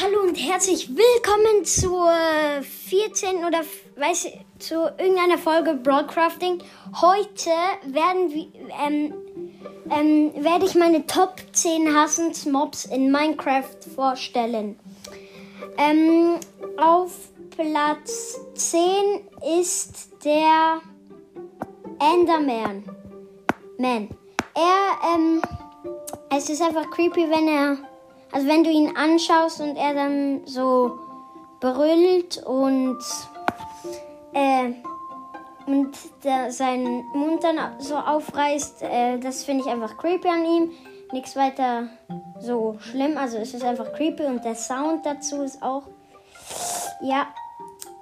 Hallo und herzlich willkommen zur 14. oder weiß zu irgendeiner Folge Broadcrafting. Heute werden ähm, ähm, werde ich meine Top 10 Hassensmobs in Minecraft vorstellen. Ähm, auf Platz 10 ist der Enderman. Man. Er, ähm, es ist einfach creepy, wenn er also wenn du ihn anschaust und er dann so brüllt und äh, und seinen Mund dann so aufreißt, äh, das finde ich einfach creepy an ihm. Nichts weiter so schlimm, also es ist einfach creepy und der Sound dazu ist auch ja.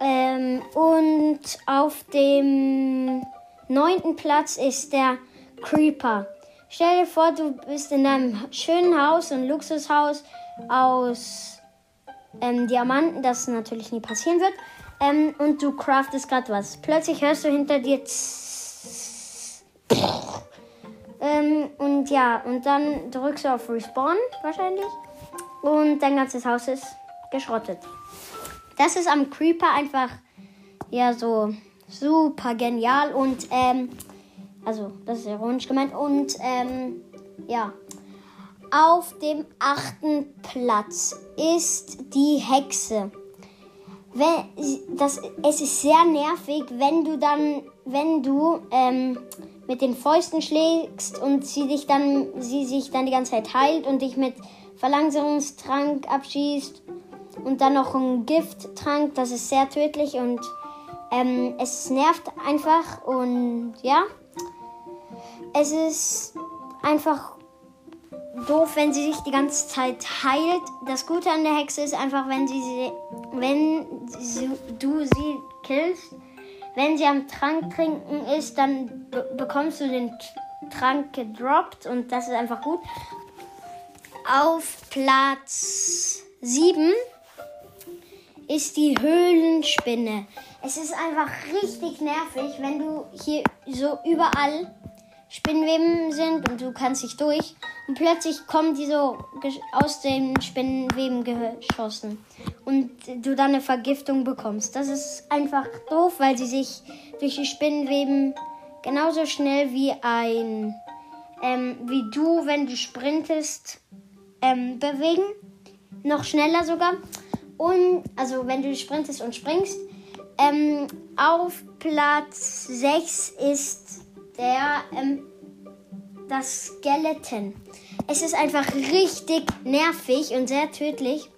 Ähm, und auf dem neunten Platz ist der Creeper. Stell dir vor, du bist in einem schönen Haus, ein Luxushaus aus ähm, Diamanten, das natürlich nie passieren wird. Ähm, und du craftest gerade was. Plötzlich hörst du hinter dir. Ähm, und ja, und dann drückst du auf Respawn wahrscheinlich. Und dein ganzes Haus ist geschrottet. Das ist am Creeper einfach ja so super genial und ähm, also, das ist ironisch gemeint. Und ähm, ja. Auf dem achten Platz ist die Hexe. Wenn, das, es ist sehr nervig, wenn du dann, wenn du ähm, mit den Fäusten schlägst und sie dich dann, sie sich dann die ganze Zeit heilt und dich mit Verlangsamungstrank abschießt und dann noch ein Gifttrank, das ist sehr tödlich und ähm, es nervt einfach und ja es ist einfach doof, wenn sie sich die ganze Zeit heilt. Das Gute an der Hexe ist einfach, wenn sie, sie wenn sie, du sie killst, wenn sie am Trank trinken ist, dann bekommst du den Trank gedroppt und das ist einfach gut. Auf Platz 7 ist die Höhlenspinne. Es ist einfach richtig nervig, wenn du hier so überall Spinnweben sind und du kannst dich durch. Und plötzlich kommen die so aus den Spinnweben geschossen. Und du dann eine Vergiftung bekommst. Das ist einfach doof, weil sie sich durch die Spinnweben genauso schnell wie ein, ähm, wie du, wenn du sprintest, ähm, bewegen. Noch schneller sogar. Und, also wenn du sprintest und springst. Ähm, auf Platz 6 ist der ähm, das Skeleton. Es ist einfach richtig nervig und sehr tödlich,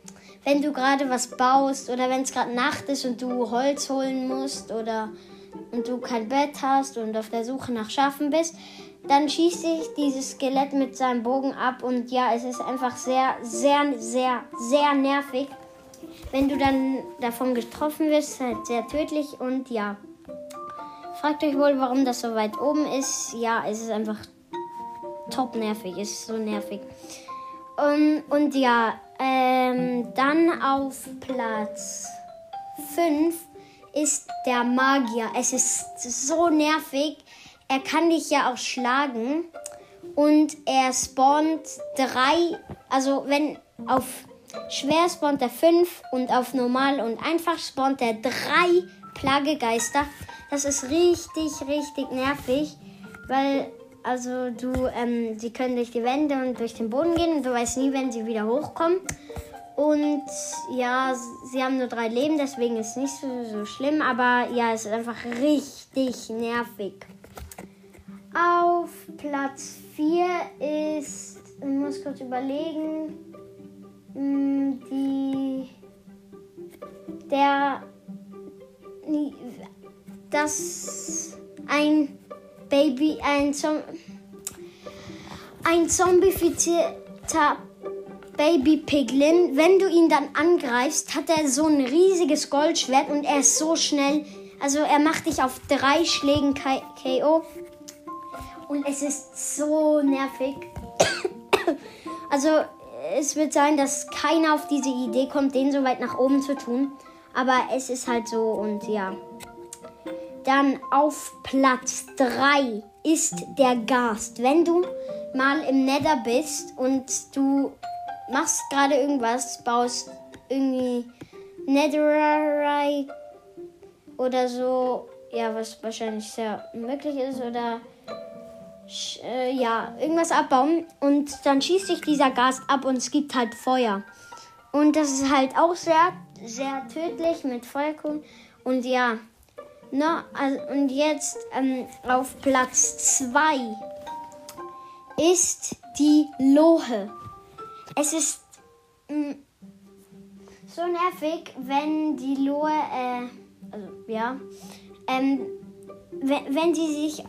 wenn du gerade was baust oder wenn es gerade Nacht ist und du Holz holen musst oder und du kein Bett hast und auf der Suche nach Schafen bist, dann schießt sich dieses Skelett mit seinem Bogen ab und ja, es ist einfach sehr, sehr, sehr, sehr nervig. Wenn du dann davon getroffen wirst, halt sehr tödlich und ja. Fragt euch wohl, warum das so weit oben ist. Ja, es ist einfach top nervig. Es ist so nervig. Um, und ja, ähm, dann auf Platz 5 ist der Magier. Es ist so nervig. Er kann dich ja auch schlagen. Und er spawnt drei. Also, wenn auf schwer spawnt er 5 und auf normal und einfach spawnt er drei Plagegeister. Das ist richtig, richtig nervig, weil also du, ähm, sie können durch die Wände und durch den Boden gehen und du weißt nie, wenn sie wieder hochkommen. Und ja, sie haben nur drei Leben, deswegen ist es nicht so, so schlimm. Aber ja, es ist einfach richtig nervig. Auf Platz 4 ist, ich muss kurz überlegen, mm, die, der das ein Baby, ein, Zom ein zombifizierter Baby Piglin. Wenn du ihn dann angreifst, hat er so ein riesiges Goldschwert und er ist so schnell. Also er macht dich auf drei Schlägen KO. Und es ist so nervig. also es wird sein, dass keiner auf diese Idee kommt, den so weit nach oben zu tun. Aber es ist halt so und ja. Dann auf Platz 3 ist der Gast. Wenn du mal im Nether bist und du machst gerade irgendwas, baust irgendwie Netherite oder so. Ja, was wahrscheinlich sehr möglich ist. Oder äh, ja, irgendwas abbauen. Und dann schießt sich dieser Gas ab und es gibt halt Feuer. Und das ist halt auch sehr, sehr tödlich mit Feuerkugeln. Und ja, na, also, und jetzt ähm, auf Platz 2 ist die Lohe. Es ist mh, mm, so nervig, wenn die Lohe, äh, also ja, ähm, wenn, wenn sie sich,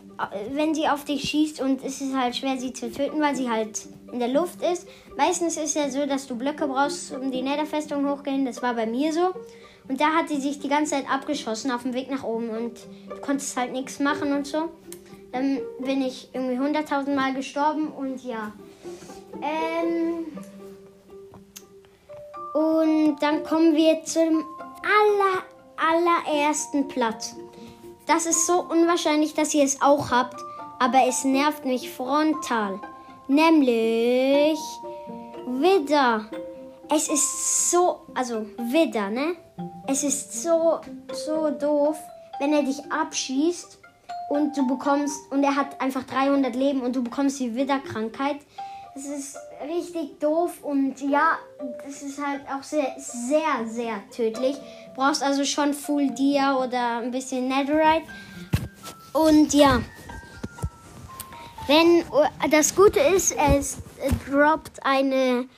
wenn sie auf dich schießt und es ist halt schwer, sie zu töten, weil sie halt in der Luft ist. Meistens ist ja so, dass du Blöcke brauchst, um die Netherfestung hochgehen. Das war bei mir so. Und da hat sie sich die ganze Zeit abgeschossen auf dem Weg nach oben und du konntest halt nichts machen und so. Dann bin ich irgendwie 100.000 Mal gestorben und ja. Ähm und dann kommen wir zum aller, allerersten Platz. Das ist so unwahrscheinlich, dass ihr es auch habt, aber es nervt mich frontal. Nämlich Widder. Es ist so, also Widder, ne? Es ist so, so doof, wenn er dich abschießt und du bekommst, und er hat einfach 300 Leben und du bekommst die Widderkrankheit. Das ist richtig doof und ja, das ist halt auch sehr, sehr, sehr tödlich. Brauchst also schon Full Dia oder ein bisschen Netherite. Und ja, wenn das Gute ist, es droppt eine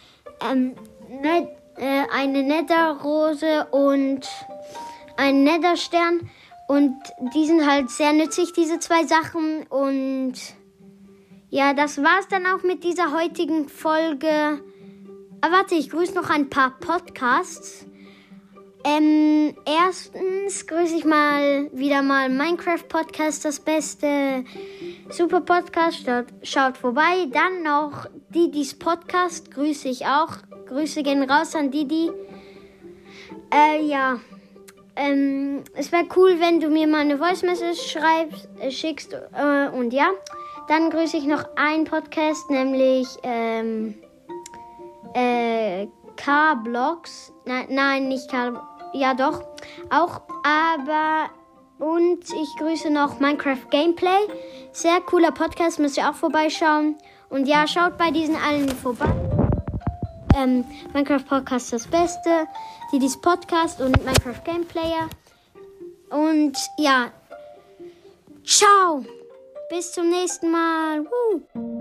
ähm, Net äh, eine Netherrose und ein Netherstern. Und die sind halt sehr nützlich, diese zwei Sachen. Und ja, das war's dann auch mit dieser heutigen Folge. Ah, warte, ich grüße noch ein paar Podcasts. Ähm, erstens grüße ich mal wieder mal Minecraft Podcast, das beste super Podcast. Schaut, schaut vorbei. Dann noch Didis Podcast grüße ich auch. Grüße gehen raus an Didi. Äh, ja. Ähm, es wäre cool, wenn du mir mal eine Voice Message schreibst, äh, schickst äh, und ja. Dann grüße ich noch einen Podcast, nämlich ähm, äh, K-Blogs. Nein, nein, nicht K. Ja, doch. Auch, aber. Und ich grüße noch Minecraft Gameplay. Sehr cooler Podcast, müsst ihr auch vorbeischauen. Und ja, schaut bei diesen allen vorbei ähm, Minecraft Podcast das Beste, die dies Podcast und Minecraft Gameplayer. Und ja, ciao, bis zum nächsten Mal. Woo.